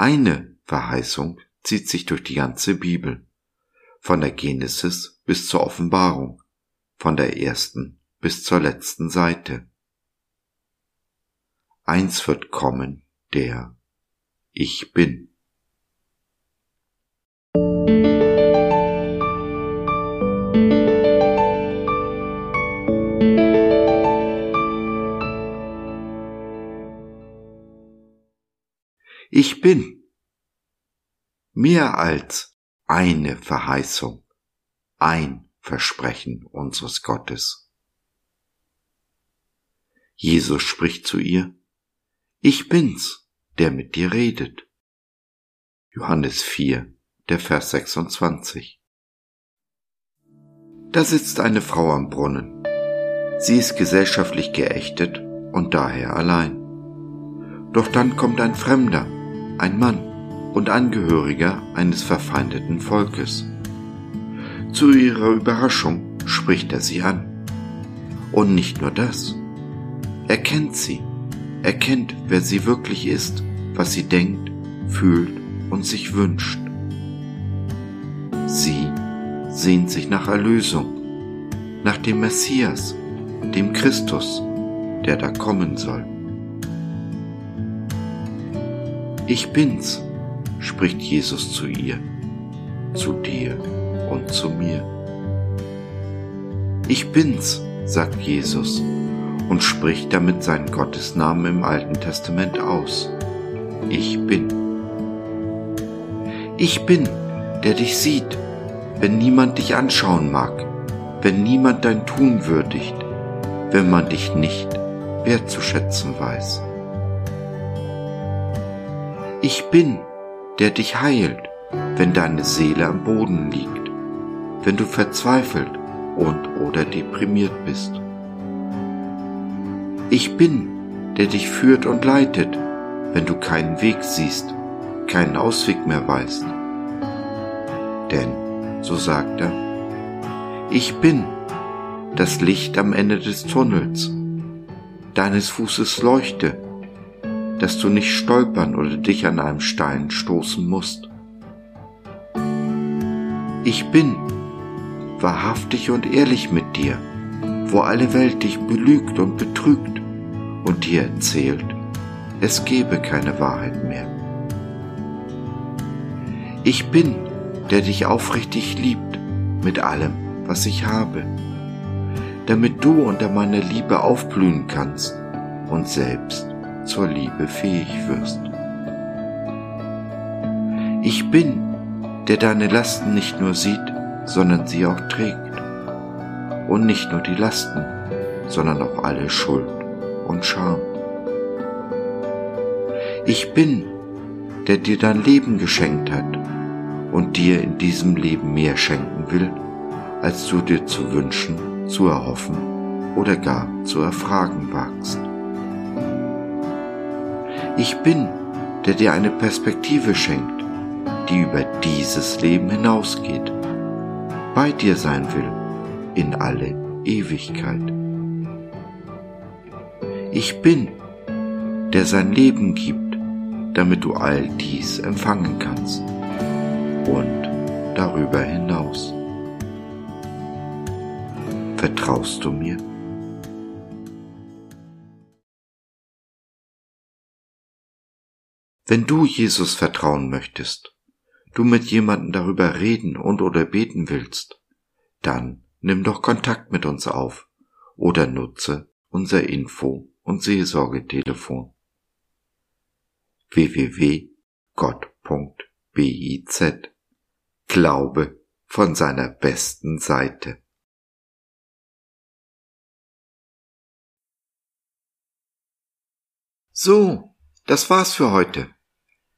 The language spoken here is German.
Eine Verheißung zieht sich durch die ganze Bibel, von der Genesis bis zur Offenbarung, von der ersten bis zur letzten Seite. Eins wird kommen, der Ich bin. Ich bin. Mehr als eine Verheißung, ein Versprechen unseres Gottes. Jesus spricht zu ihr, Ich bin's, der mit dir redet. Johannes 4, der Vers 26. Da sitzt eine Frau am Brunnen. Sie ist gesellschaftlich geächtet und daher allein. Doch dann kommt ein Fremder, ein Mann und Angehöriger eines verfeindeten Volkes. Zu ihrer Überraschung spricht er sie an. Und nicht nur das. Er kennt sie. Er kennt, wer sie wirklich ist, was sie denkt, fühlt und sich wünscht. Sie sehnt sich nach Erlösung, nach dem Messias, dem Christus, der da kommen soll. Ich bin's, spricht Jesus zu ihr, zu dir und zu mir. Ich bin's, sagt Jesus und spricht damit seinen Gottesnamen im Alten Testament aus. Ich bin. Ich bin, der dich sieht, wenn niemand dich anschauen mag, wenn niemand dein Tun würdigt, wenn man dich nicht wertzuschätzen weiß. Ich bin, der dich heilt, wenn deine Seele am Boden liegt, wenn du verzweifelt und oder deprimiert bist. Ich bin, der dich führt und leitet, wenn du keinen Weg siehst, keinen Ausweg mehr weißt. Denn, so sagt er, ich bin das Licht am Ende des Tunnels, deines Fußes Leuchte, dass du nicht stolpern oder dich an einem Stein stoßen musst. Ich bin wahrhaftig und ehrlich mit dir, wo alle Welt dich belügt und betrügt und dir erzählt, es gebe keine Wahrheit mehr. Ich bin, der dich aufrichtig liebt mit allem, was ich habe, damit du unter meiner Liebe aufblühen kannst und selbst zur Liebe fähig wirst. Ich bin, der deine Lasten nicht nur sieht, sondern sie auch trägt. Und nicht nur die Lasten, sondern auch alle Schuld und Scham. Ich bin, der dir dein Leben geschenkt hat und dir in diesem Leben mehr schenken will, als du dir zu wünschen, zu erhoffen oder gar zu erfragen wagst. Ich bin, der dir eine Perspektive schenkt, die über dieses Leben hinausgeht, bei dir sein will in alle Ewigkeit. Ich bin, der sein Leben gibt, damit du all dies empfangen kannst und darüber hinaus. Vertraust du mir? Wenn du Jesus vertrauen möchtest, du mit jemandem darüber reden und oder beten willst, dann nimm doch Kontakt mit uns auf oder nutze unser Info- und Seelsorgetelefon www.gott.biz Glaube von seiner besten Seite. So, das war's für heute.